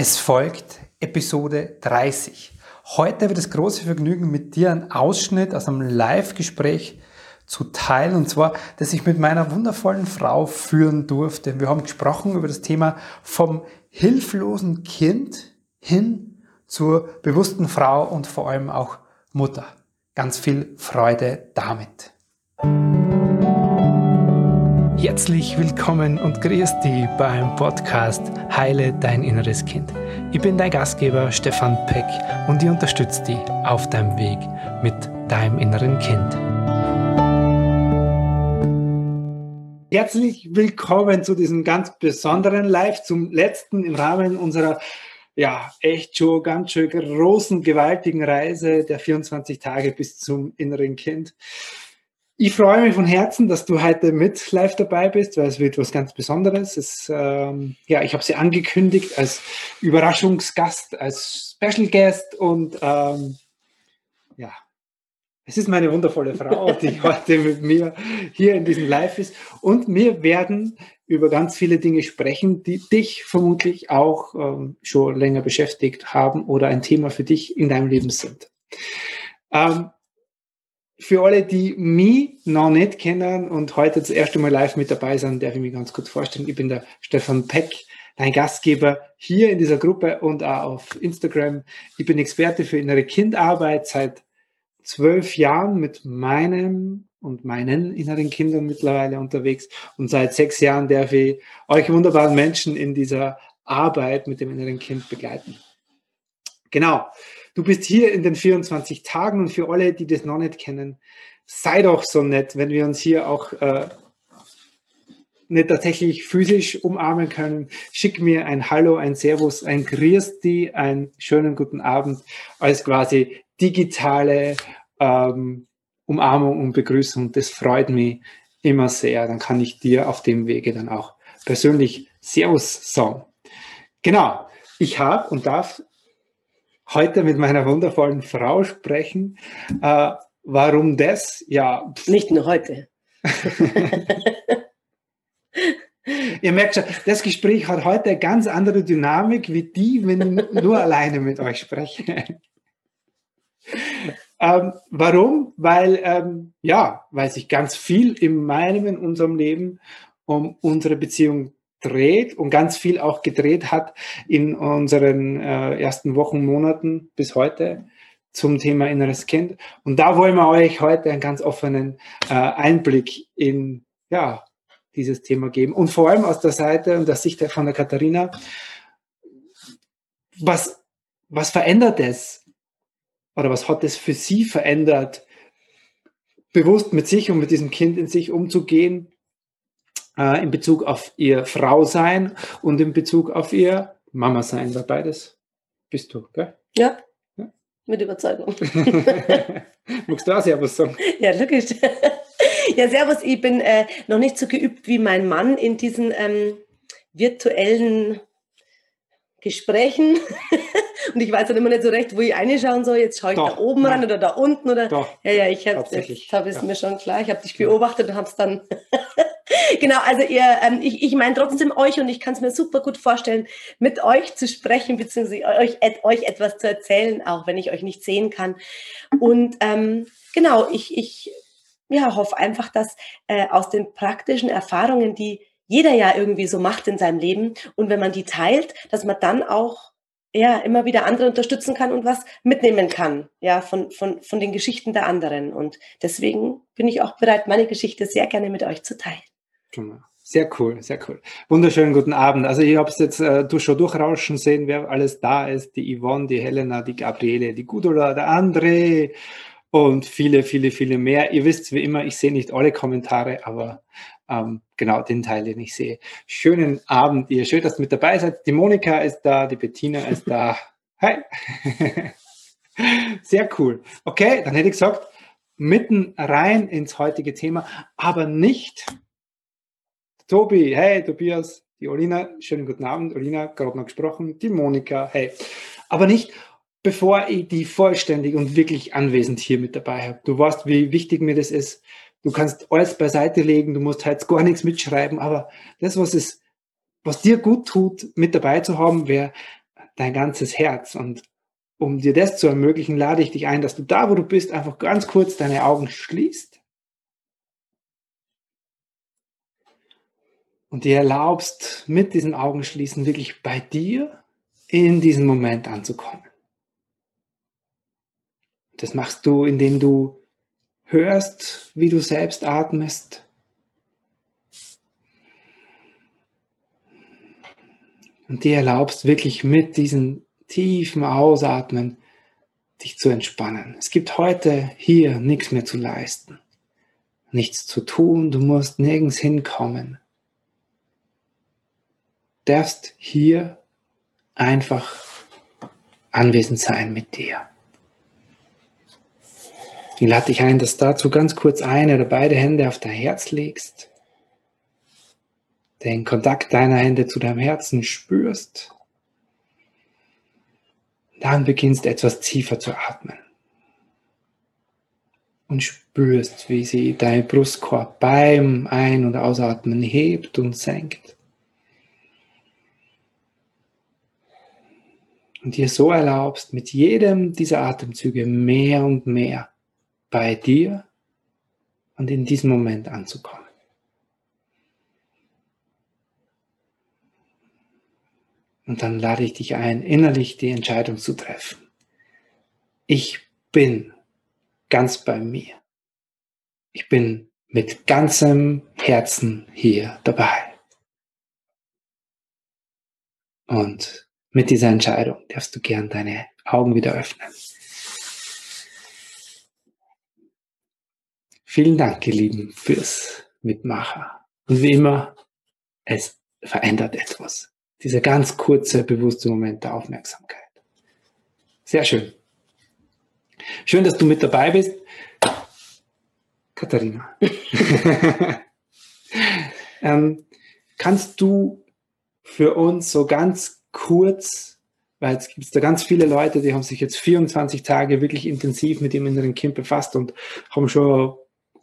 Es folgt Episode 30. Heute wird das große Vergnügen, mit dir einen Ausschnitt aus einem Live-Gespräch zu teilen. Und zwar, dass ich mit meiner wundervollen Frau führen durfte. Wir haben gesprochen über das Thema vom hilflosen Kind hin zur bewussten Frau und vor allem auch Mutter. Ganz viel Freude damit. Herzlich willkommen und grüß dich beim Podcast Heile dein inneres Kind. Ich bin dein Gastgeber Stefan Peck und ich unterstütze dich auf deinem Weg mit deinem inneren Kind. Herzlich willkommen zu diesem ganz besonderen Live, zum letzten im Rahmen unserer ja, echt schon ganz schön großen, gewaltigen Reise der 24 Tage bis zum inneren Kind. Ich freue mich von Herzen, dass du heute mit live dabei bist, weil es wird was ganz Besonderes. Es, ähm, ja, ich habe sie angekündigt als Überraschungsgast, als Special Guest und ähm, ja, es ist meine wundervolle Frau, die heute mit mir hier in diesem Live ist. Und wir werden über ganz viele Dinge sprechen, die dich vermutlich auch ähm, schon länger beschäftigt haben oder ein Thema für dich in deinem Leben sind. Ähm, für alle, die mich noch nicht kennen und heute das erste Mal live mit dabei sind, darf ich mich ganz kurz vorstellen. Ich bin der Stefan Peck, dein Gastgeber hier in dieser Gruppe und auch auf Instagram. Ich bin Experte für innere Kindarbeit seit zwölf Jahren mit meinem und meinen inneren Kindern mittlerweile unterwegs. Und seit sechs Jahren darf ich euch wunderbaren Menschen in dieser Arbeit mit dem inneren Kind begleiten. Genau. Du bist hier in den 24 Tagen und für alle, die das noch nicht kennen, sei doch so nett, wenn wir uns hier auch äh, nicht tatsächlich physisch umarmen können. Schick mir ein Hallo, ein Servus, ein Christi, einen schönen guten Abend als quasi digitale ähm, Umarmung und Begrüßung. Das freut mich immer sehr. Dann kann ich dir auf dem Wege dann auch persönlich Servus sagen. Genau. Ich habe und darf heute mit meiner wundervollen Frau sprechen. Äh, warum das? Ja. Nicht nur heute. Ihr merkt schon, das Gespräch hat heute eine ganz andere Dynamik wie die, wenn ich nur alleine mit euch spreche. ähm, warum? Weil, ähm, ja, weil sich ganz viel in meinem, in unserem Leben um unsere Beziehung dreht und ganz viel auch gedreht hat in unseren äh, ersten Wochen, Monaten bis heute zum Thema inneres Kind. Und da wollen wir euch heute einen ganz offenen äh, Einblick in ja, dieses Thema geben. Und vor allem aus der Seite und der Sicht von der Katharina, was, was verändert es? Oder was hat es für sie verändert, bewusst mit sich und mit diesem Kind in sich umzugehen? Äh, in Bezug auf ihr Frau sein und in Bezug auf ihr Mama sein, weil beides bist du, gell? Ja. ja? Mit Überzeugung. Magst du auch Servus sagen? Ja, logisch. ja, Servus, ich bin äh, noch nicht so geübt wie mein Mann in diesen ähm, virtuellen Gesprächen. Und ich weiß dann immer nicht so recht, wo ich reinschauen soll. Jetzt schaue ich Doch, da oben rein oder da unten oder. Doch, ja, ja, ich habe hab es ja. mir schon klar. Ich habe dich beobachtet und habe es dann. genau, also ihr, ähm, ich, ich meine trotzdem euch und ich kann es mir super gut vorstellen, mit euch zu sprechen, beziehungsweise euch, euch etwas zu erzählen, auch wenn ich euch nicht sehen kann. Und ähm, genau, ich, ich ja, hoffe einfach, dass äh, aus den praktischen Erfahrungen, die jeder ja irgendwie so macht in seinem Leben. Und wenn man die teilt, dass man dann auch ja, immer wieder andere unterstützen kann und was mitnehmen kann, ja, von, von, von den Geschichten der anderen. Und deswegen bin ich auch bereit, meine Geschichte sehr gerne mit euch zu teilen. Genau. Sehr cool, sehr cool. Wunderschönen guten Abend. Also ich habe es jetzt äh, schon durchrauschen sehen, wer alles da ist. Die Yvonne, die Helena, die Gabriele, die Gudula, der André, und viele, viele, viele mehr. Ihr wisst wie immer, ich sehe nicht alle Kommentare, aber ähm, genau den Teil, den ich sehe. Schönen Abend, ihr. Schön, dass ihr mit dabei seid. Die Monika ist da, die Bettina ist da. Hi. Sehr cool. Okay, dann hätte ich gesagt, mitten rein ins heutige Thema, aber nicht Tobi, hey Tobias, die Olina, schönen guten Abend, Olina, gerade noch gesprochen, die Monika, hey. Aber nicht, bevor ich die vollständig und wirklich anwesend hier mit dabei habe. Du weißt, wie wichtig mir das ist. Du kannst alles beiseite legen, du musst halt gar nichts mitschreiben, aber das, was es, was dir gut tut, mit dabei zu haben, wäre dein ganzes Herz. Und um dir das zu ermöglichen, lade ich dich ein, dass du da, wo du bist, einfach ganz kurz deine Augen schließt und dir erlaubst, mit diesen Augenschließen wirklich bei dir in diesen Moment anzukommen. Das machst du, indem du hörst, wie du selbst atmest. Und dir erlaubst wirklich mit diesen tiefen Ausatmen dich zu entspannen. Es gibt heute hier nichts mehr zu leisten, nichts zu tun, du musst nirgends hinkommen. Du darfst hier einfach anwesend sein mit dir. Ich lade dich ein, dass dazu ganz kurz eine oder beide Hände auf dein Herz legst, den Kontakt deiner Hände zu deinem Herzen spürst, dann beginnst etwas tiefer zu atmen. Und spürst, wie sie dein Brustkorb beim Ein- und Ausatmen hebt und senkt. Und dir so erlaubst, mit jedem dieser Atemzüge mehr und mehr bei dir und in diesem Moment anzukommen. Und dann lade ich dich ein, innerlich die Entscheidung zu treffen. Ich bin ganz bei mir. Ich bin mit ganzem Herzen hier dabei. Und mit dieser Entscheidung darfst du gern deine Augen wieder öffnen. Vielen Dank, ihr Lieben, fürs Mitmachen. Und wie immer, es verändert etwas. Dieser ganz kurze, bewusste Moment der Aufmerksamkeit. Sehr schön. Schön, dass du mit dabei bist. Katharina. ähm, kannst du für uns so ganz kurz, weil es gibt da ganz viele Leute, die haben sich jetzt 24 Tage wirklich intensiv mit dem inneren Kind befasst und haben schon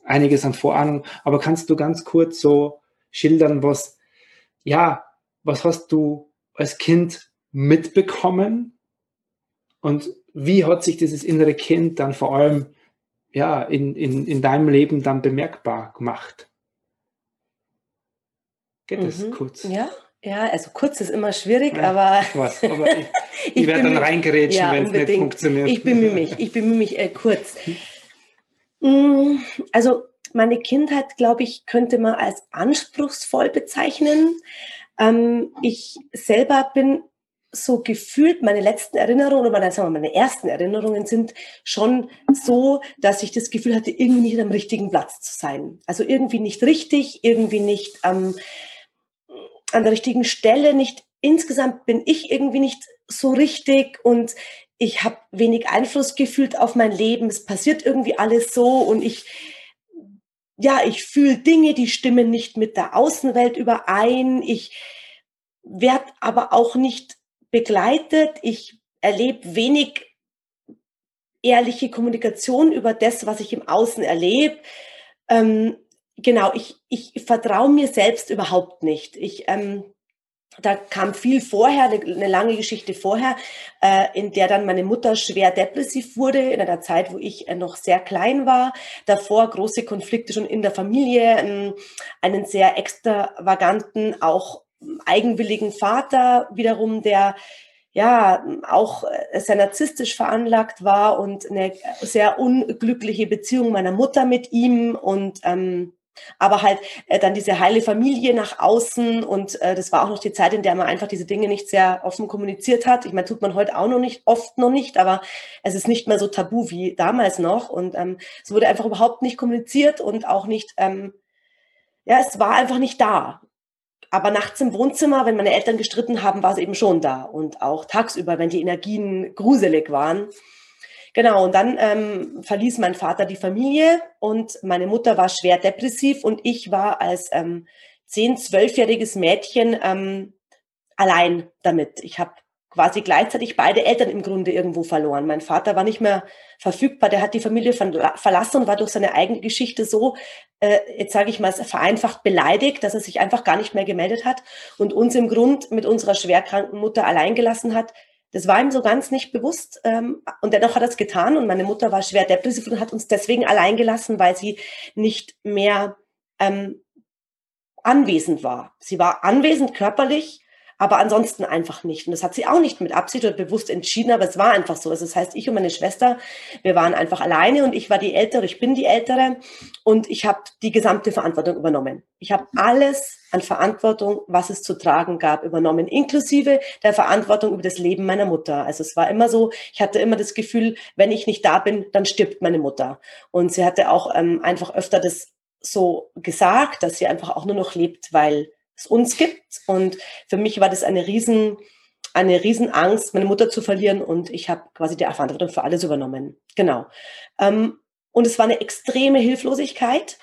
einiges an Vorahnung. Aber kannst du ganz kurz so schildern, was, ja, was hast du als Kind mitbekommen und wie hat sich dieses innere Kind dann vor allem ja, in, in, in deinem Leben dann bemerkbar gemacht? Geht das mhm. kurz? Ja, ja, also kurz ist immer schwierig, ja, aber, was, aber ich, ich, ich werde dann reingerätschen, ja, wenn es nicht funktioniert. Ich bemühe mich, ich bemühe mich äh, kurz. Mm, also meine Kindheit, glaube ich, könnte man als anspruchsvoll bezeichnen. Ähm, ich selber bin so gefühlt, meine letzten Erinnerungen oder meine, sagen wir, meine ersten Erinnerungen sind schon so, dass ich das Gefühl hatte, irgendwie nicht am richtigen Platz zu sein. Also irgendwie nicht richtig, irgendwie nicht ähm, an der richtigen Stelle, nicht insgesamt bin ich irgendwie nicht so richtig und ich habe wenig Einfluss gefühlt auf mein Leben. Es passiert irgendwie alles so und ich ja, ich fühle Dinge, die stimmen nicht mit der Außenwelt überein. Ich werde aber auch nicht begleitet. Ich erlebe wenig ehrliche Kommunikation über das, was ich im Außen erlebe. Ähm, genau, ich, ich vertraue mir selbst überhaupt nicht. Ich ähm, da kam viel vorher, eine, lange Geschichte vorher, äh, in der dann meine Mutter schwer depressiv wurde, in einer Zeit, wo ich äh, noch sehr klein war. Davor große Konflikte schon in der Familie, äh, einen sehr extravaganten, auch eigenwilligen Vater wiederum, der ja auch äh, sehr narzisstisch veranlagt war und eine sehr unglückliche Beziehung meiner Mutter mit ihm und ähm, aber halt äh, dann diese heile Familie nach außen und äh, das war auch noch die Zeit, in der man einfach diese Dinge nicht sehr offen kommuniziert hat. Ich meine, tut man heute auch noch nicht, oft noch nicht, aber es ist nicht mehr so tabu wie damals noch und ähm, es wurde einfach überhaupt nicht kommuniziert und auch nicht, ähm, ja, es war einfach nicht da. Aber nachts im Wohnzimmer, wenn meine Eltern gestritten haben, war es eben schon da und auch tagsüber, wenn die Energien gruselig waren. Genau, und dann ähm, verließ mein Vater die Familie und meine Mutter war schwer depressiv und ich war als ähm, 10-, 12-jähriges Mädchen ähm, allein damit. Ich habe quasi gleichzeitig beide Eltern im Grunde irgendwo verloren. Mein Vater war nicht mehr verfügbar, der hat die Familie verlassen und war durch seine eigene Geschichte so, äh, jetzt sage ich mal, vereinfacht beleidigt, dass er sich einfach gar nicht mehr gemeldet hat und uns im Grund mit unserer schwerkranken Mutter allein gelassen hat Das war ihm so ganz nicht bewusst. Ähm, und dennoch hat er es getan. Und meine Mutter war schwer depressiv und hat uns deswegen allein gelassen, weil sie nicht mehr ähm, anwesend war. Sie war anwesend körperlich, aber ansonsten einfach nicht. Und das hat sie auch nicht mit Absicht oder bewusst entschieden, aber es war einfach so. Also das heißt, ich und meine Schwester, wir waren einfach alleine und ich war die Ältere, ich bin die Ältere und ich habe die gesamte Verantwortung übernommen. Ich habe alles an Verantwortung, was es zu tragen gab, übernommen, inklusive der Verantwortung über das Leben meiner Mutter. Also es war immer so, ich hatte immer das Gefühl, wenn ich nicht da bin, dann stirbt meine Mutter. Und sie hatte auch ähm, einfach öfter das so gesagt, dass sie einfach auch nur noch lebt, weil es uns gibt. Und für mich war das eine riesen, eine Riesenangst, meine Mutter zu verlieren. Und ich habe quasi die Verantwortung für alles übernommen. Genau. Ähm, und es war eine extreme Hilflosigkeit.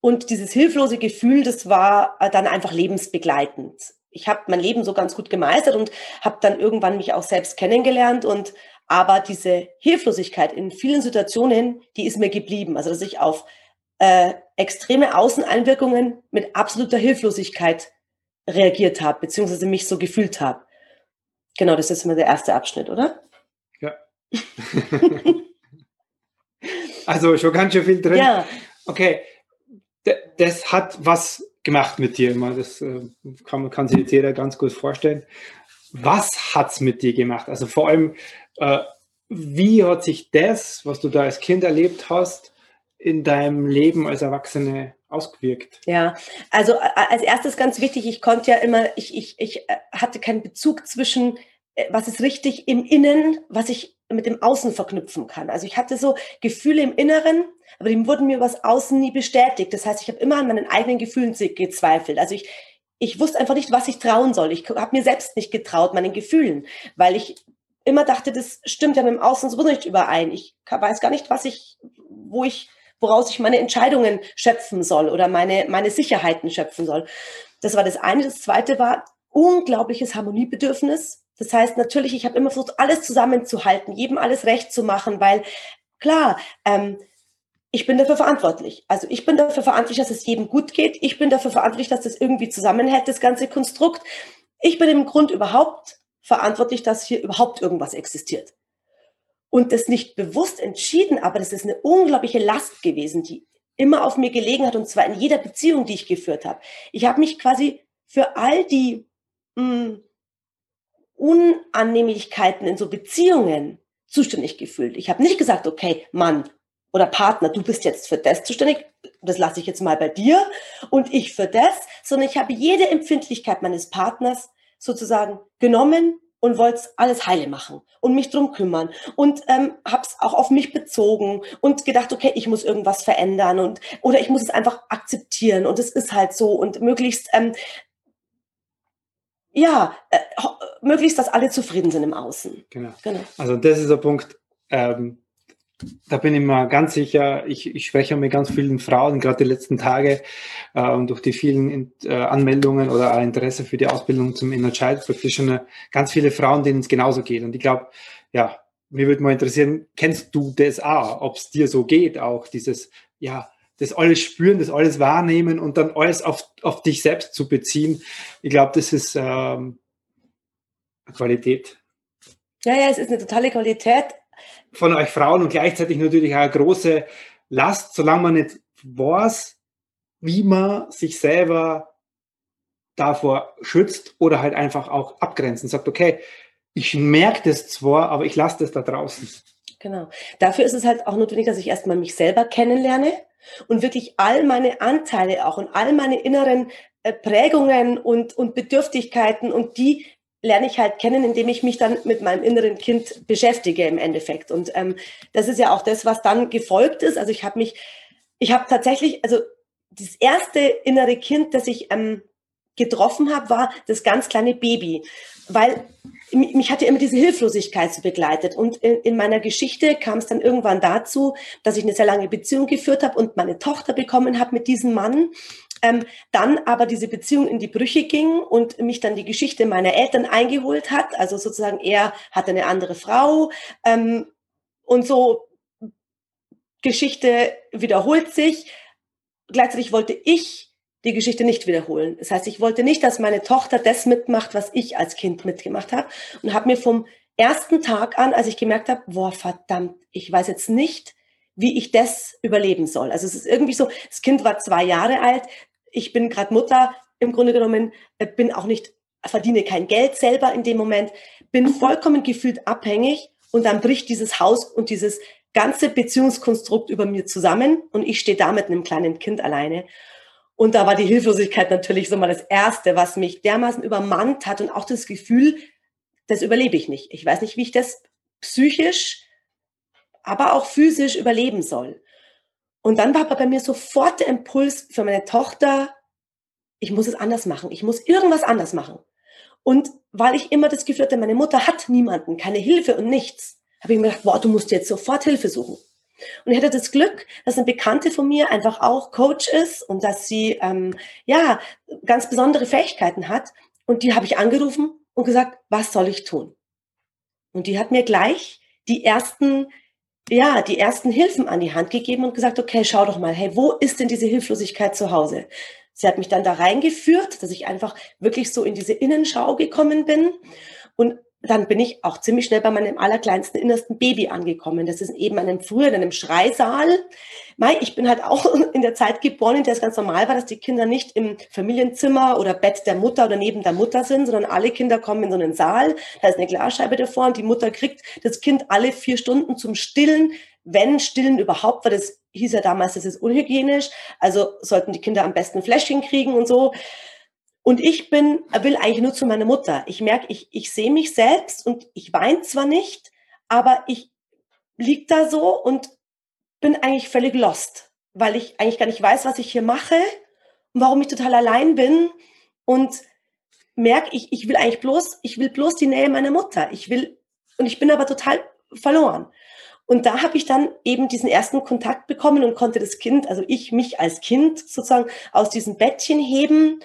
Und dieses hilflose Gefühl, das war äh, dann einfach lebensbegleitend. Ich habe mein Leben so ganz gut gemeistert und habe dann irgendwann mich auch selbst kennengelernt und aber diese Hilflosigkeit in vielen Situationen, die ist mir geblieben. Also dass ich auf äh, extreme Außeneinwirkungen mit absoluter Hilflosigkeit reagiert habe, beziehungsweise mich so gefühlt habe. Genau, das ist immer der erste Abschnitt, oder? Ja. also schon ganz schön viel drin. Ja. Okay, D das hat was gemacht mit dir. Das äh, kann, kann sich jetzt jeder ganz gut vorstellen. Was hat es mit dir gemacht? Also vor allem, äh, wie hat sich das, was du da als Kind erlebt hast, in deinem Leben als Erwachsene ausgewirkt? Ja, also als erstes ganz wichtig, ich konnte ja immer, ich, ich, ich äh, hatte keinen Bezug zwischen, äh, was ist richtig im Innen, was ich mit dem Außen verknüpfen kann. Also ich hatte so Gefühle im Inneren, aber die wurden mir was Außen nie bestätigt. Das heißt, ich habe immer an meinen eigenen Gefühlen gezweifelt. Also ich, ich wusste einfach nicht, was ich trauen soll. Ich habe mir selbst nicht getraut, meinen Gefühlen, weil ich immer dachte, das stimmt ja mit dem Außen so nicht überein. Ich weiß gar nicht, was ich, wo ich woraus ich meine Entscheidungen schöpfen soll oder meine, meine Sicherheiten schöpfen soll. Das war das eine. Das zweite war unglaubliches Harmoniebedürfnis. Das heißt natürlich, ich habe immer versucht, alles zusammenzuhalten, jedem alles recht zu machen, weil klar, ähm, ich bin dafür verantwortlich. Also ich bin dafür verantwortlich, dass es jedem gut geht. Ich bin dafür verantwortlich, dass das irgendwie zusammenhält, das ganze Konstrukt. Ich bin im Grund überhaupt verantwortlich, dass hier überhaupt irgendwas existiert und das nicht bewusst entschieden, aber das ist eine unglaubliche Last gewesen, die immer auf mir gelegen hat und zwar in jeder Beziehung, die ich geführt habe. Ich habe mich quasi für all die mh, hm, Unannehmlichkeiten in so Beziehungen zuständig gefühlt. Ich habe nicht gesagt, okay, Mann oder Partner, du bist jetzt für das zuständig, das lasse ich jetzt mal bei dir und ich für das, sondern ich habe jede Empfindlichkeit meines Partners sozusagen genommen, und wollte alles heile machen und mich drum kümmern und ähm, habe es auch auf mich bezogen und gedacht, okay, ich muss irgendwas verändern und oder ich muss es einfach akzeptieren und es ist halt so und möglichst ähm, ja äh, möglichst, dass alle zufrieden sind im Außen. Genau. genau. Also das ist der Punkt. Ähm, da bin ich mir ganz sicher, ich, ich spreche mit ganz vielen Frauen, gerade die letzten Tage äh, und durch die vielen äh, Anmeldungen oder Interesse für die Ausbildung zum Inner Child Practitioner, ganz viele Frauen, denen es genauso geht. Und ich glaube, ja, mir würde mal interessieren, kennst du das auch, ob es dir so geht, auch dieses, ja, das alles spüren, das alles wahrnehmen und dann alles auf, auf dich selbst zu beziehen. Ich glaube, das ist ähm, Qualität. Ja, ja, es ist eine totale Qualität von euch Frauen und gleichzeitig natürlich auch eine große Last, solange man nicht weiß, wie man sich selber davor schützt oder halt einfach auch abgrenzen. Sagt, okay, ich merke das zwar, aber ich lasse das da draußen. Genau. Dafür ist es halt auch notwendig, dass ich erstmal mich selber kennenlerne und wirklich all meine Anteile auch und all meine inneren äh, Prägungen und, und Bedürftigkeiten und die lerne ich halt kennen, indem ich mich dann mit meinem inneren Kind beschäftige im Endeffekt. Und ähm, das ist ja auch das, was dann gefolgt ist. Also ich habe mich, ich habe tatsächlich, also das erste innere Kind, das ich ähm, getroffen habe, war das ganz kleine Baby, weil mich hatte immer diese Hilflosigkeit so begleitet. Und in, in meiner Geschichte kam es dann irgendwann dazu, dass ich eine sehr lange Beziehung geführt habe und meine Tochter bekommen habe mit diesem Mann. Ähm, dann aber diese Beziehung in die Brüche ging und mich dann die Geschichte meiner Eltern eingeholt hat. Also sozusagen er hatte eine andere Frau ähm, und so Geschichte wiederholt sich. Gleichzeitig wollte ich die Geschichte nicht wiederholen. Das heißt, ich wollte nicht, dass meine Tochter das mitmacht, was ich als Kind mitgemacht habe und habe mir vom ersten Tag an, als ich gemerkt habe, boah, verdammt, ich weiß jetzt nicht, wie ich das überleben soll. Also es ist irgendwie so, das Kind war zwei Jahre alt, ich bin gerade Mutter, im Grunde genommen, äh, bin auch nicht, verdiene kein Geld selber in dem Moment, bin vollkommen gefühlt abhängig und dann bricht dieses Haus und dieses ganze Beziehungskonstrukt über mir zusammen und ich stehe da mit einem kleinen Kind alleine. Und da war die Hilflosigkeit natürlich so mal das Erste, was mich dermaßen übermannt hat und auch das Gefühl, das überlebe ich nicht. Ich weiß nicht, wie ich das psychisch, aber auch physisch überleben soll. Und dann war bei mir sofort der Impuls für meine Tochter, ich muss es anders machen. Ich muss irgendwas anders machen. Und weil ich immer das Gefühl hatte, meine Mutter hat niemanden, keine Hilfe und nichts, habe ich mir gedacht, boah, du musst jetzt sofort Hilfe suchen. Und ich hatte das Glück, dass eine Bekannte von mir einfach auch Coach ist und dass sie ähm, ja ganz besondere Fähigkeiten hat. Und die habe ich angerufen und gesagt, was soll ich tun? Und die hat mir gleich die ersten ja, die ersten Hilfen an die Hand gegeben und gesagt, okay, schau doch mal, hey, wo ist denn diese Hilflosigkeit zu Hause? Sie hat mich dann da reingeführt, dass ich einfach wirklich so in diese Innenschau gekommen bin und dann bin ich auch ziemlich schnell bei meinem allerkleinsten, innersten Baby angekommen. Das ist eben einem früher in einem Schreisaal. Mai, ich bin halt auch in der Zeit geboren, in der es ganz normal war, dass die Kinder nicht im Familienzimmer oder Bett der Mutter oder neben der Mutter sind, sondern alle Kinder kommen in so einen Saal. Da ist eine Glasscheibe davor und die Mutter kriegt das Kind alle vier Stunden zum Stillen, wenn Stillen überhaupt, weil das hieß ja damals, das ist unhygienisch. Also sollten die Kinder am besten Fläschchen kriegen und so. Und ich bin, will eigentlich nur zu meiner Mutter. Ich merke, ich, ich sehe mich selbst und ich weine zwar nicht, aber ich lieg da so und bin eigentlich völlig lost, weil ich eigentlich gar nicht weiß, was ich hier mache und warum ich total allein bin und merke, ich, ich will eigentlich bloß, ich will bloß die Nähe meiner Mutter. Ich will, und ich bin aber total verloren. Und da habe ich dann eben diesen ersten Kontakt bekommen und konnte das Kind, also ich mich als Kind sozusagen aus diesem Bettchen heben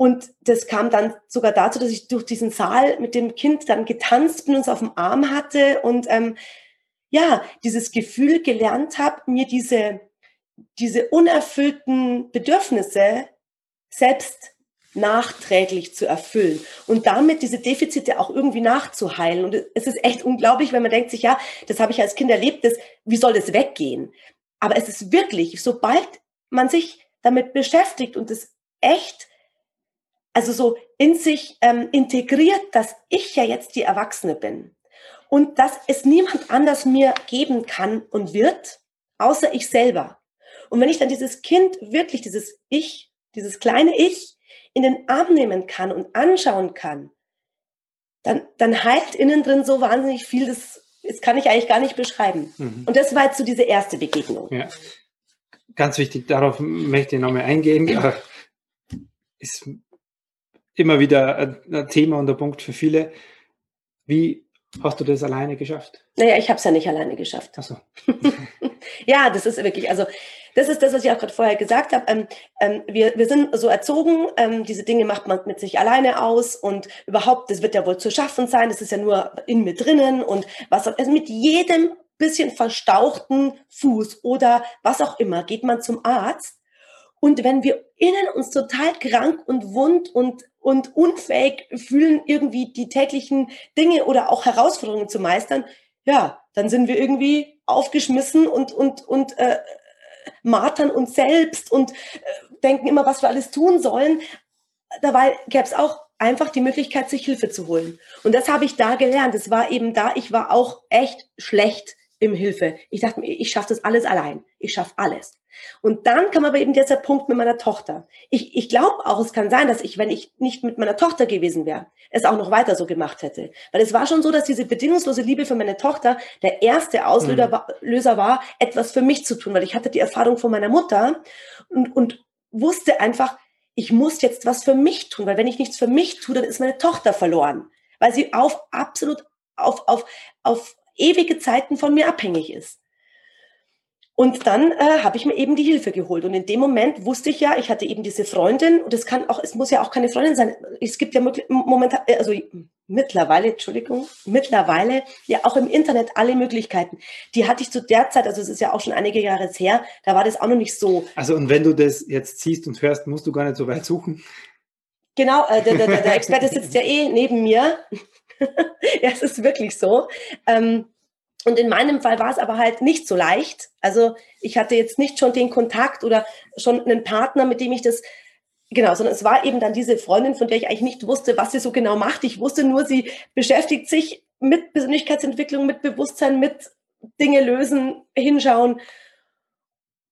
und das kam dann sogar dazu, dass ich durch diesen Saal mit dem Kind dann getanzt bin und es auf dem Arm hatte und ähm, ja, dieses Gefühl gelernt habe, mir diese, diese unerfüllten Bedürfnisse selbst nachträglich zu erfüllen und damit diese Defizite auch irgendwie nachzuheilen. Und es ist echt unglaublich, wenn man denkt sich, ja, das habe ich als Kind erlebt, das, wie soll das weggehen? Aber es ist wirklich, sobald man sich damit beschäftigt und es echt also so in sich ähm, integriert, dass ich ja jetzt die Erwachsene bin und dass es niemand anders mir geben kann und wird, außer ich selber. Und wenn ich dann dieses Kind wirklich, dieses Ich, dieses kleine Ich in den Arm nehmen kann und anschauen kann, dann, dann heilt innen drin so wahnsinnig viel, das, das kann ich eigentlich gar nicht beschreiben. Mhm. Und das war jetzt so diese erste Begegnung. Ja. Ganz wichtig, darauf möchte ich nochmal eingehen. Ist immer wieder ein Thema und ein Punkt für viele. Wie hast du das alleine geschafft? Naja, ich habe es ja nicht alleine geschafft. Ach so. ja, das ist wirklich, also das ist das, was ich auch gerade vorher gesagt habe. Ähm, ähm, wir, wir sind so erzogen, ähm, diese Dinge macht man mit sich alleine aus und überhaupt, das wird ja wohl zu schaffen sein, das ist ja nur in mir drinnen und was also mit jedem bisschen verstauchten Fuß oder was auch immer geht man zum Arzt. Und wenn wir innen uns total krank und wund und und unfähig fühlen, irgendwie die täglichen Dinge oder auch Herausforderungen zu meistern, ja, dann sind wir irgendwie aufgeschmissen und, und, und äh, martern uns selbst und äh, denken immer, was wir alles tun sollen. Dabei gäbe es auch einfach die Möglichkeit, sich Hilfe zu holen. Und das habe ich da gelernt. Es war eben da, ich war auch echt schlecht im Hilfe. Ich dachte mir, ich schaffe das alles allein. Ich schaffe alles. Und dann kam aber eben dieser Punkt mit meiner Tochter. Ich, ich glaube auch, es kann sein, dass ich, wenn ich nicht mit meiner Tochter gewesen wäre, es auch noch weiter so gemacht hätte. Weil es war schon so, dass diese bedingungslose Liebe für meine Tochter der erste Auslöser mhm. war, Löser war, etwas für mich zu tun, weil ich hatte die Erfahrung von meiner Mutter und, und wusste einfach, ich muss jetzt was für mich tun, weil wenn ich nichts für mich tue, dann ist meine Tochter verloren, weil sie auf absolut auf, auf, auf ewige Zeiten von mir abhängig ist. Und dann äh, habe ich mir eben die Hilfe geholt. Und in dem Moment wusste ich ja, ich hatte eben diese Freundin und es kann auch, es muss ja auch keine Freundin sein. Es gibt ja momentan, äh, also mittlerweile, Entschuldigung, mittlerweile ja auch im Internet alle Möglichkeiten. Die hatte ich zu der Zeit, also es ist ja auch schon einige Jahre her, da war das auch noch nicht so. Also und wenn du das jetzt siehst und hörst, musst du gar nicht so weit suchen. Genau, äh, der, der, der Experte sitzt ja eh neben mir. ja, es ist wirklich so. Ähm, und in meinem Fall war es aber halt nicht so leicht. Also ich hatte jetzt nicht schon den Kontakt oder schon einen Partner, mit dem ich das, genau, sondern es war eben dann diese Freundin, von der ich eigentlich nicht wusste, was sie so genau macht. Ich wusste nur, sie beschäftigt sich mit Persönlichkeitsentwicklung, mit Bewusstsein, mit Dinge lösen, hinschauen.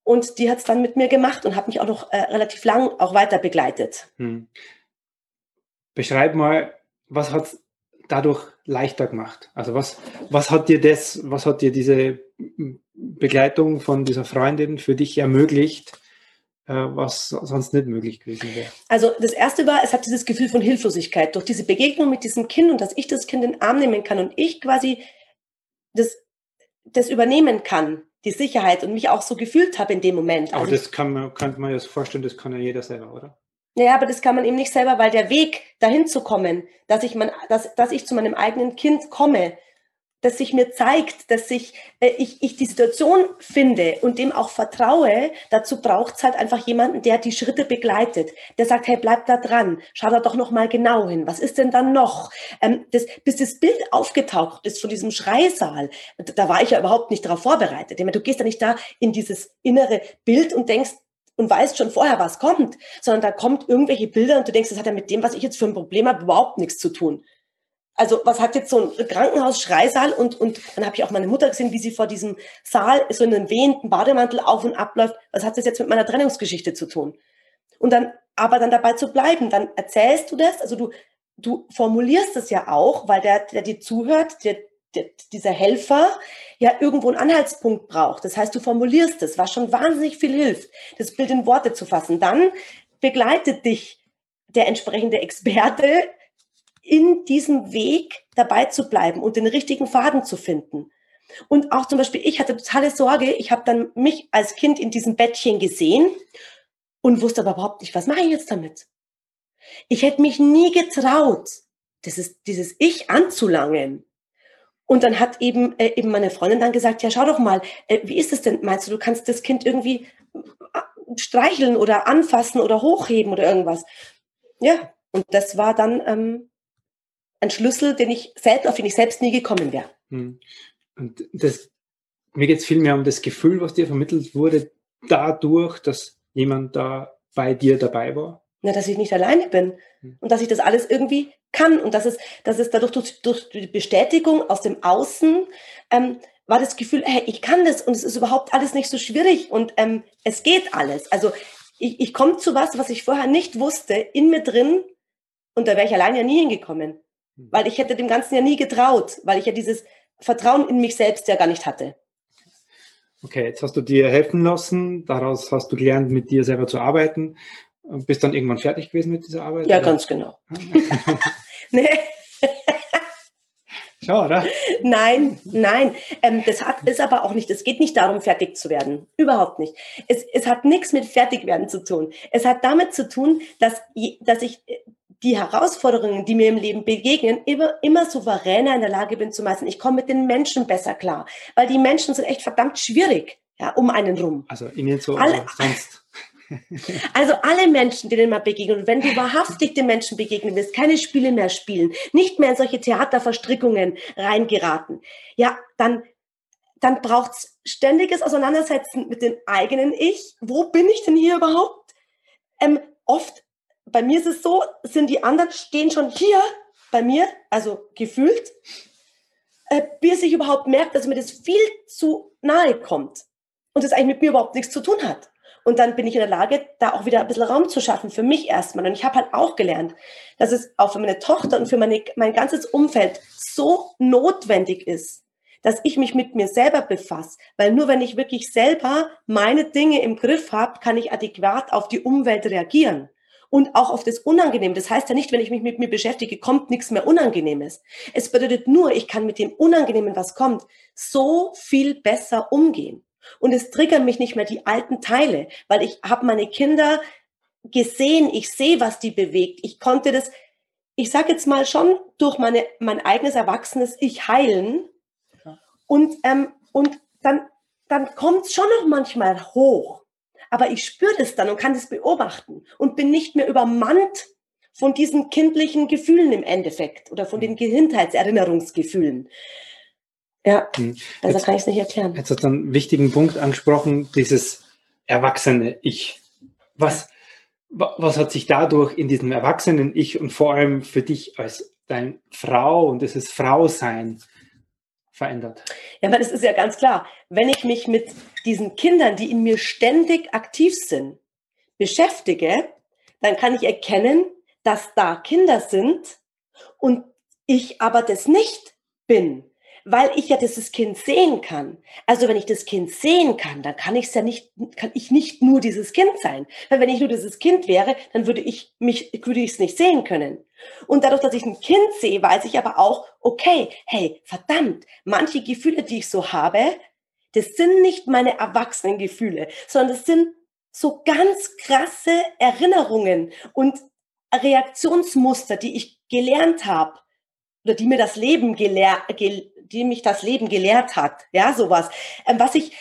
Und die hat es dann mit mir gemacht und hat mich auch noch äh, relativ lang auch weiter begleitet. Hm. Beschreib mal, was hat dadurch leichter gemacht? Also was, was hat dir das, was hat dir diese Begleitung von dieser Freundin für dich ermöglicht, äh, was sonst nicht möglich gewesen wäre? Also das erste war, es hat dieses Gefühl von Hilflosigkeit durch diese Begegnung mit diesem Kind und dass ich das Kind in den Arm nehmen kann und ich quasi das, das übernehmen kann, die Sicherheit und mich auch so gefühlt habe in dem Moment. Aber also das kann man, kann man sich vorstellen, das kann ja jeder selber, oder? Ja, aber das kann man eben nicht selber, weil der Weg dahin zu kommen, dass ich, mein, dass, dass ich zu meinem eigenen Kind komme, dass sich mir zeigt, dass ich, äh, ich, ich die Situation finde und dem auch vertraue, dazu braucht es halt einfach jemanden, der die Schritte begleitet, der sagt, hey, bleib da dran, schau da doch noch mal genau hin, was ist denn dann noch? Ähm, das, bis das Bild aufgetaucht ist von diesem Schreisaal, da war ich ja überhaupt nicht darauf vorbereitet. Ich meine, du gehst ja nicht da in dieses innere Bild und denkst, und weißt schon vorher, was kommt, sondern da kommt irgendwelche Bilder und du denkst, das hat ja mit dem, was ich jetzt für ein Problem habe, überhaupt nichts zu tun. Also was hat jetzt so ein Krankenhaus-Schreisaal und, und dann habe ich auch meine Mutter gesehen, wie sie vor diesem Saal so in einem wehenden Bademantel auf und abläuft. Was hat das jetzt mit meiner Trennungsgeschichte zu tun? Und dann, aber dann dabei zu bleiben, dann erzählst du das, also du, du formulierst es ja auch, weil der, der dir zuhört, der, dieser Helfer ja irgendwo einen Anhaltspunkt braucht. Das heißt, du formulierst es, was schon wahnsinnig viel hilft, das Bild in Worte zu fassen. Dann begleitet dich der entsprechende Experte in diesem Weg dabei zu bleiben und den richtigen Faden zu finden. Und auch zum Beispiel, ich hatte totale Sorge, ich habe dann mich als Kind in diesem Bettchen gesehen und wusste aber überhaupt nicht, was mache ich jetzt damit? Ich hätte mich nie getraut, dieses, dieses Ich anzulangen. Und dann hat eben, äh, eben meine Freundin dann gesagt, ja, schau doch mal, äh, wie ist es denn? Meinst du, du kannst das Kind irgendwie äh, streicheln oder anfassen oder hochheben oder irgendwas? Ja, und das war dann ähm, ein Schlüssel, den ich selbst, auf den ich selbst nie gekommen wäre. Hm. Und das, mir geht es vielmehr um das Gefühl, was dir vermittelt wurde, dadurch, dass jemand da bei dir dabei war. Na, dass ich nicht alleine bin hm. und dass ich das alles irgendwie kann und dass es, dass es dadurch durch, durch die Bestätigung aus dem Außen ähm, war das Gefühl, hey, ich kann das und es ist überhaupt alles nicht so schwierig und ähm, es geht alles. Also ich, ich komme zu was, was ich vorher nicht wusste, in mir drin und da wäre ich allein ja nie hingekommen, hm. weil ich hätte dem Ganzen ja nie getraut, weil ich ja dieses Vertrauen in mich selbst ja gar nicht hatte. Okay, jetzt hast du dir helfen lassen, daraus hast du gelernt, mit dir selber zu arbeiten. Und bist dann irgendwann fertig gewesen mit dieser Arbeit? Ja, oder? ganz genau. nee. Schau, oder? Nein, nein. Ähm, das hat, ist aber auch nicht, es geht nicht darum, fertig zu werden. Überhaupt nicht. Es, es hat nichts mit Fertigwerden zu tun. Es hat damit zu tun, dass, dass ich die Herausforderungen, die mir im Leben begegnen, immer, immer souveräner in der Lage bin zu meistern. Ich komme mit den Menschen besser klar, weil die Menschen sind echt verdammt schwierig, ja, um einen rum. Also Ihnen so Alle, sonst. Also alle Menschen, denen man begegnet, wenn du wahrhaftig den Menschen begegnen willst, keine Spiele mehr spielen, nicht mehr in solche Theaterverstrickungen reingeraten, ja, dann, dann braucht's ständiges Auseinandersetzen mit dem eigenen Ich. Wo bin ich denn hier überhaupt? Ähm, oft, bei mir ist es so, sind die anderen, stehen schon hier bei mir, also gefühlt, äh, bis ich überhaupt merke, dass mir das viel zu nahe kommt und das eigentlich mit mir überhaupt nichts zu tun hat. Und dann bin ich in der Lage, da auch wieder ein bisschen Raum zu schaffen für mich erstmal. Und ich habe halt auch gelernt, dass es auch für meine Tochter und für meine, mein ganzes Umfeld so notwendig ist, dass ich mich mit mir selber befasse. Weil nur wenn ich wirklich selber meine Dinge im Griff habe, kann ich adäquat auf die Umwelt reagieren. Und auch auf das Unangenehme. Das heißt ja nicht, wenn ich mich mit mir beschäftige, kommt nichts mehr Unangenehmes. Es bedeutet nur, ich kann mit dem Unangenehmen, was kommt, so viel besser umgehen. Und es triggern mich nicht mehr die alten Teile, weil ich habe meine Kinder gesehen, ich sehe, was die bewegt. Ich konnte das, ich sage jetzt mal schon, durch meine, mein eigenes erwachsenes Ich heilen. Und, ähm, und dann, dann kommt es schon noch manchmal hoch. Aber ich spüre das dann und kann das beobachten und bin nicht mehr übermannt von diesen kindlichen Gefühlen im Endeffekt oder von den Kindheitserinnerungsgefühlen. Ja, hm. also kann ich es nicht erklären. Jetzt hat einen wichtigen Punkt angesprochen, dieses erwachsene Ich. Was, was hat sich dadurch in diesem erwachsenen Ich und vor allem für dich als deine Frau und dieses Frausein verändert? Ja, aber das ist ja ganz klar. Wenn ich mich mit diesen Kindern, die in mir ständig aktiv sind, beschäftige, dann kann ich erkennen, dass da Kinder sind und ich aber das nicht bin weil ich ja dieses Kind sehen kann. Also wenn ich das Kind sehen kann, dann kann ich es ja nicht, kann ich nicht nur dieses Kind sein. Weil wenn ich nur dieses Kind wäre, dann würde ich mich, würde ich es nicht sehen können. Und dadurch, dass ich ein Kind sehe, weiß ich aber auch, okay, hey, verdammt, manche Gefühle, die ich so habe, das sind nicht meine erwachsenen Gefühle, sondern das sind so ganz krasse Erinnerungen und Reaktionsmuster, die ich gelernt habe oder die mir das Leben gelehrt, die mich das Leben gelehrt hat, ja, sowas. Ähm, was ich,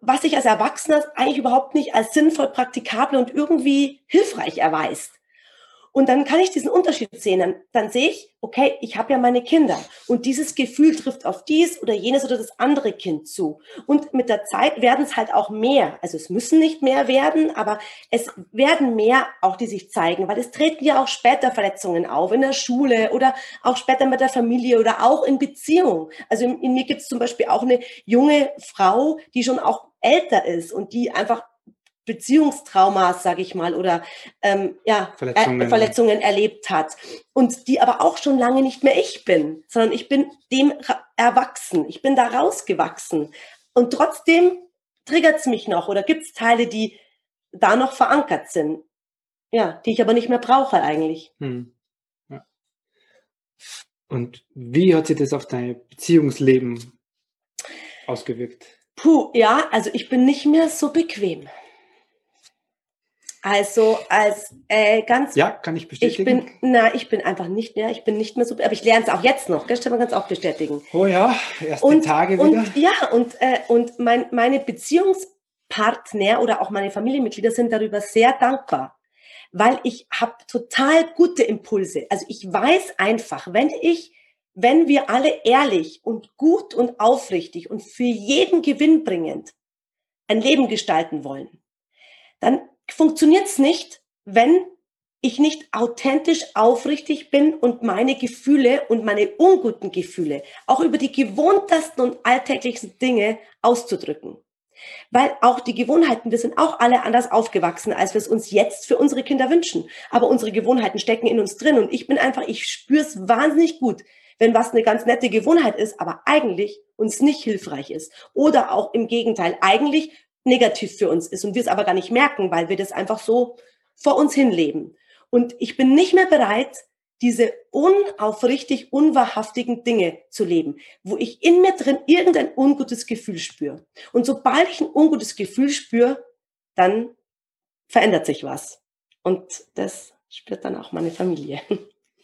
was sich als Erwachsener eigentlich überhaupt nicht als sinnvoll, praktikabel und irgendwie hilfreich erweist. Und dann kann ich diesen Unterschied sehen. Dann, dann sehe ich, okay, ich habe ja meine Kinder. Und dieses Gefühl trifft auf dies oder jenes oder das andere Kind zu. Und mit der Zeit werden es halt auch mehr. Also es müssen nicht mehr werden, aber es werden mehr auch, die sich zeigen, weil es treten ja auch später Verletzungen auf in der Schule oder auch später mit der Familie oder auch in Beziehung. Also in, in mir gibt es zum Beispiel auch eine junge Frau, die schon auch älter ist und die einfach Beziehungstraumas, sage ich mal, oder ähm, ja, Verletzungen. Er, Verletzungen erlebt hat. Und die aber auch schon lange nicht mehr ich bin, sondern ich bin dem erwachsen. Ich bin da rausgewachsen. Und trotzdem triggert es mich noch oder gibt es Teile, die da noch verankert sind. Ja, die ich aber nicht mehr brauche eigentlich. Hm. Ja. Und wie hat sich das auf dein Beziehungsleben ausgewirkt? Puh, ja, also ich bin nicht mehr so bequem. Also als äh, ganz. Ja, kann ich bestätigen. Ich bin, na, ich bin einfach nicht mehr, ich bin nicht mehr so, aber ich lerne es auch jetzt noch, gell, Stefan kann es auch bestätigen. Oh ja, erste und, Tage wieder. Und, ja, und, äh, und mein, meine Beziehungspartner oder auch meine Familienmitglieder sind darüber sehr dankbar, weil ich habe total gute Impulse. Also ich weiß einfach, wenn ich, wenn wir alle ehrlich und gut und aufrichtig und für jeden gewinnbringend ein Leben gestalten wollen, dann funktioniert es nicht, wenn ich nicht authentisch aufrichtig bin und meine Gefühle und meine unguten Gefühle auch über die gewohntesten und alltäglichsten Dinge auszudrücken. Weil auch die Gewohnheiten, wir sind auch alle anders aufgewachsen, als wir es uns jetzt für unsere Kinder wünschen. Aber unsere Gewohnheiten stecken in uns drin und ich bin einfach, ich spüre es wahnsinnig gut, wenn was eine ganz nette Gewohnheit ist, aber eigentlich uns nicht hilfreich ist. Oder auch im Gegenteil, eigentlich negativ für uns ist und wir es aber gar nicht merken, weil wir das einfach so vor uns hinleben. Und ich bin nicht mehr bereit, diese unaufrichtig unwahrhaftigen Dinge zu leben, wo ich in mir drin irgendein ungutes Gefühl spüre. Und sobald ich ein ungutes Gefühl spüre, dann verändert sich was. Und das spürt dann auch meine Familie.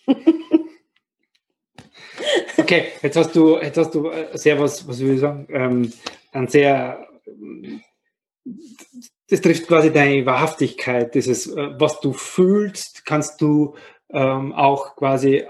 okay, jetzt hast du, jetzt hast du äh, sehr was, was will ich sagen, ähm, ein sehr das trifft quasi deine Wahrhaftigkeit, dieses, äh, was du fühlst, kannst du ähm, auch quasi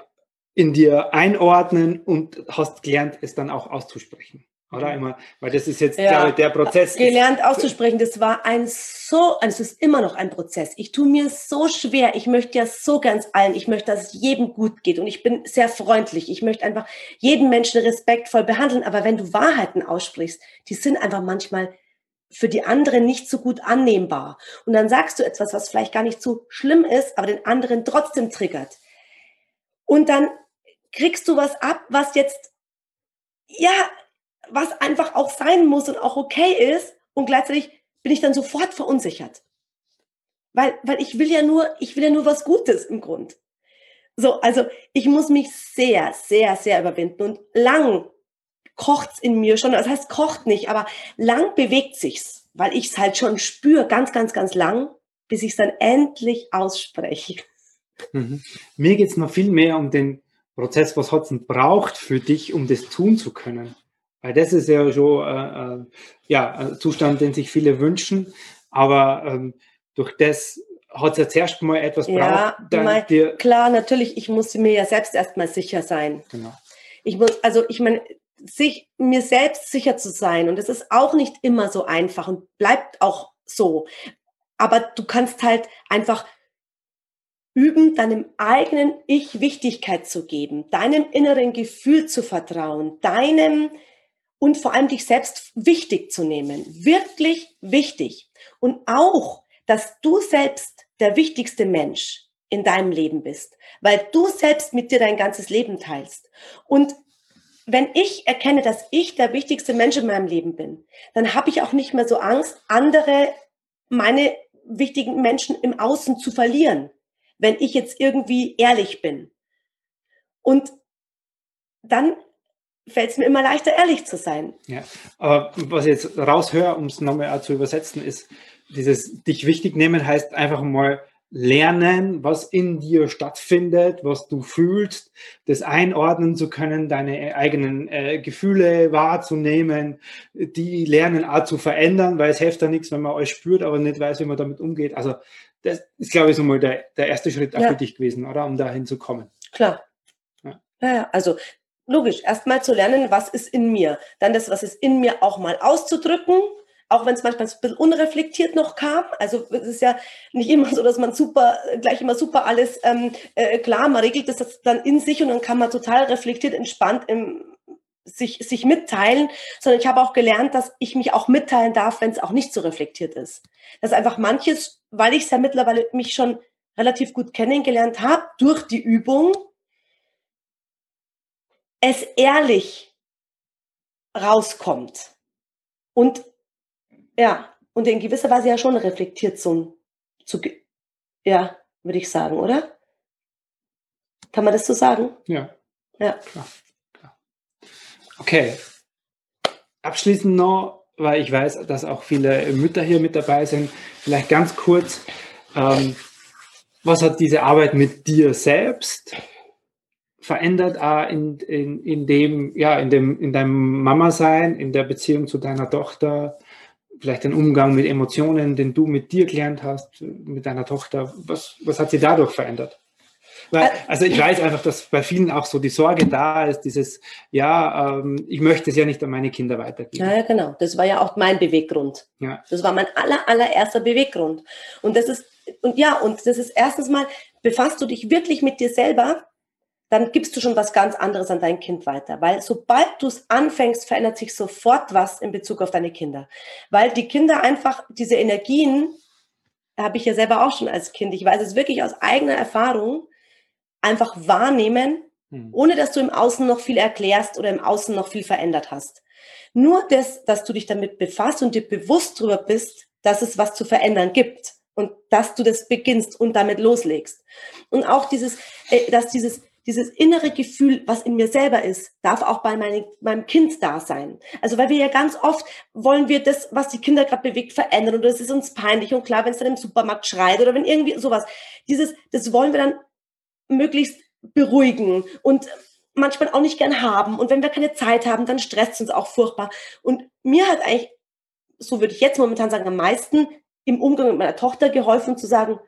in dir einordnen und hast gelernt, es dann auch auszusprechen. Oder immer, weil das ist jetzt, ja, glaube ich, der Prozess. Gelernt auszusprechen, das war ein so, also es ist immer noch ein Prozess. Ich tue mir so schwer. Ich möchte ja so ganz allen, ich möchte, dass es jedem gut geht und ich bin sehr freundlich. Ich möchte einfach jeden Menschen respektvoll behandeln. Aber wenn du Wahrheiten aussprichst, die sind einfach manchmal für die anderen nicht so gut annehmbar. Und dann sagst du etwas, was vielleicht gar nicht so schlimm ist, aber den anderen trotzdem triggert. Und dann kriegst du was ab, was jetzt, ja, was einfach auch sein muss und auch okay ist. Und gleichzeitig bin ich dann sofort verunsichert. Weil, weil ich will ja nur, ich will ja nur was Gutes im Grund. So, also ich muss mich sehr, sehr, sehr überwinden und lang kocht's in mir schon. Das heißt, kocht nicht, aber lang bewegt sich's, weil ich es halt schon spüre, ganz, ganz, ganz lang, bis ich es dann endlich ausspreche. Mhm. Mir geht es noch viel mehr um den Prozess, was hat es braucht für dich, um das tun zu können. Weil das ist ja schon äh, äh, ja, ein Zustand, den sich viele wünschen. Aber ähm, durch das hat es ja zuerst mal etwas ja, braucht. Mein, dir klar, natürlich, ich muss mir ja selbst erstmal sicher sein. Genau. Ich muss, also ich meine, sich mir selbst sicher zu sein. Und es ist auch nicht immer so einfach und bleibt auch so. Aber du kannst halt einfach üben, deinem eigenen Ich Wichtigkeit zu geben, deinem inneren Gefühl zu vertrauen, deinem und vor allem dich selbst wichtig zu nehmen. Wirklich wichtig. Und auch, dass du selbst der wichtigste Mensch in deinem Leben bist, weil du selbst mit dir dein ganzes Leben teilst. Und wenn ich erkenne, dass ich der wichtigste Mensch in meinem Leben bin, dann habe ich auch nicht mehr so Angst, andere, meine wichtigen Menschen im Außen zu verlieren, wenn ich jetzt irgendwie ehrlich bin. Und dann fällt es mir immer leichter, ehrlich zu sein. Ja, aber was ich jetzt raushöre, um es nochmal zu übersetzen, ist, dieses dich wichtig nehmen heißt einfach mal lernen, was in dir stattfindet, was du fühlst, das einordnen zu können, deine eigenen äh, Gefühle wahrzunehmen, die lernen auch zu verändern, weil es hilft ja nichts, wenn man alles spürt, aber nicht weiß, wie man damit umgeht. Also das ist, glaube ich, so mal der, der erste Schritt auch ja. für dich gewesen, oder? Um dahin zu kommen. Klar. Ja. ja, also logisch, erstmal zu lernen, was ist in mir. Dann das, was ist in mir, auch mal auszudrücken auch wenn es manchmal ein bisschen unreflektiert noch kam. Also es ist ja nicht immer so, dass man super, gleich immer super alles ähm, äh, klar, man regelt das dann in sich und dann kann man total reflektiert, entspannt im, sich, sich mitteilen, sondern ich habe auch gelernt, dass ich mich auch mitteilen darf, wenn es auch nicht so reflektiert ist. Dass einfach manches, weil ich es ja mittlerweile mich schon relativ gut kennengelernt habe, durch die Übung, es ehrlich rauskommt. Und ja, und in gewisser Weise ja schon reflektiert so zu, ja, würde ich sagen, oder? Kann man das so sagen? Ja. Ja. Klar, klar. Okay. Abschließend noch, weil ich weiß, dass auch viele Mütter hier mit dabei sind, vielleicht ganz kurz, ähm, was hat diese Arbeit mit dir selbst verändert äh, in, in, in dem, ja, in dem, in deinem Mama-Sein, in der Beziehung zu deiner Tochter, vielleicht den Umgang mit Emotionen, den du mit dir gelernt hast, mit deiner Tochter. Was, was hat sie dadurch verändert? Weil, also ich weiß einfach, dass bei vielen auch so die Sorge da ist, dieses, ja, ähm, ich möchte es ja nicht an meine Kinder weitergeben. Ja, ja, genau. Das war ja auch mein Beweggrund. Ja. Das war mein aller, allererster Beweggrund. Und das ist, und ja, und das ist erstens mal, befasst du dich wirklich mit dir selber dann gibst du schon was ganz anderes an dein Kind weiter. Weil sobald du es anfängst, verändert sich sofort was in Bezug auf deine Kinder. Weil die Kinder einfach diese Energien, habe ich ja selber auch schon als Kind, ich weiß es wirklich aus eigener Erfahrung, einfach wahrnehmen, hm. ohne dass du im Außen noch viel erklärst oder im Außen noch viel verändert hast. Nur das, dass du dich damit befasst und dir bewusst darüber bist, dass es was zu verändern gibt und dass du das beginnst und damit loslegst. Und auch dieses, äh, dass dieses dieses innere Gefühl, was in mir selber ist, darf auch bei meine, meinem Kind da sein. Also weil wir ja ganz oft wollen wir das, was die Kinder gerade bewegt, verändern und das ist uns peinlich und klar, wenn es dann im Supermarkt schreit oder wenn irgendwie sowas. Dieses, das wollen wir dann möglichst beruhigen und manchmal auch nicht gern haben. Und wenn wir keine Zeit haben, dann stresst es uns auch furchtbar. Und mir hat eigentlich, so würde ich jetzt momentan sagen, am meisten im Umgang mit meiner Tochter geholfen zu sagen,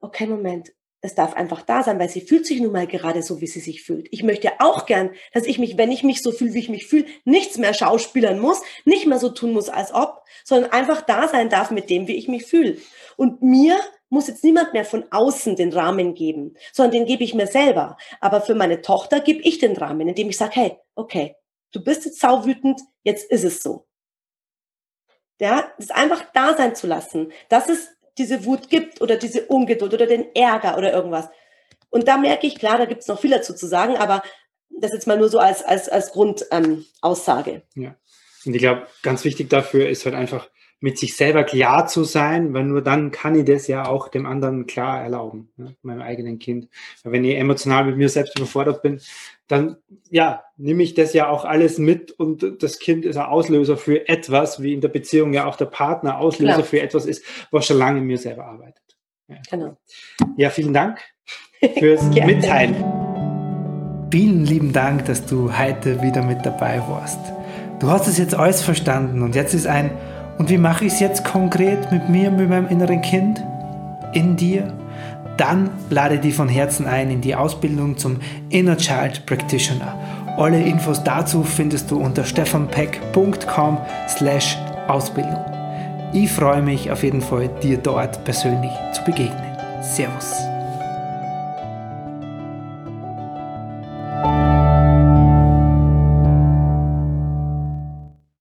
okay, Moment, es darf einfach da sein, weil sie fühlt sich nun mal gerade so, wie sie sich fühlt. Ich möchte auch gern, dass ich mich, wenn ich mich so fühle, wie ich mich fühle, nichts mehr schauspielern muss, nicht mehr so tun muss, als ob, sondern einfach da sein darf mit dem, wie ich mich fühle. Und mir muss jetzt niemand mehr von außen den Rahmen geben, sondern den gebe ich mir selber. Aber für meine Tochter gebe ich den Rahmen, indem ich sage, hey, okay, du bist jetzt sauwütend, jetzt ist es so. Ja, das einfach da sein zu lassen. Das ist diese Wut gibt oder diese Ungeduld oder den Ärger oder irgendwas. Und da merke ich, klar, da gibt es noch viel dazu zu sagen, aber das jetzt mal nur so als, als, als Grundaussage. Ähm, ja. Und ich glaube, ganz wichtig dafür ist halt einfach, mit sich selber klar zu sein, weil nur dann kann ich das ja auch dem anderen klar erlauben, ne, meinem eigenen Kind. Weil wenn ich emotional mit mir selbst überfordert bin, dann ja, nehme ich das ja auch alles mit und das Kind ist ein Auslöser für etwas, wie in der Beziehung ja auch der Partner Auslöser Klar. für etwas ist, was schon lange in mir selber arbeitet. Ja. Genau. Ja, vielen Dank fürs Mitteilen. Vielen lieben Dank, dass du heute wieder mit dabei warst. Du hast es jetzt alles verstanden und jetzt ist ein, und wie mache ich es jetzt konkret mit mir, mit meinem inneren Kind? In dir? Dann lade dich von Herzen ein in die Ausbildung zum Inner Child Practitioner. Alle Infos dazu findest du unter stefanpeck.com slash Ausbildung. Ich freue mich auf jeden Fall, dir dort persönlich zu begegnen. Servus.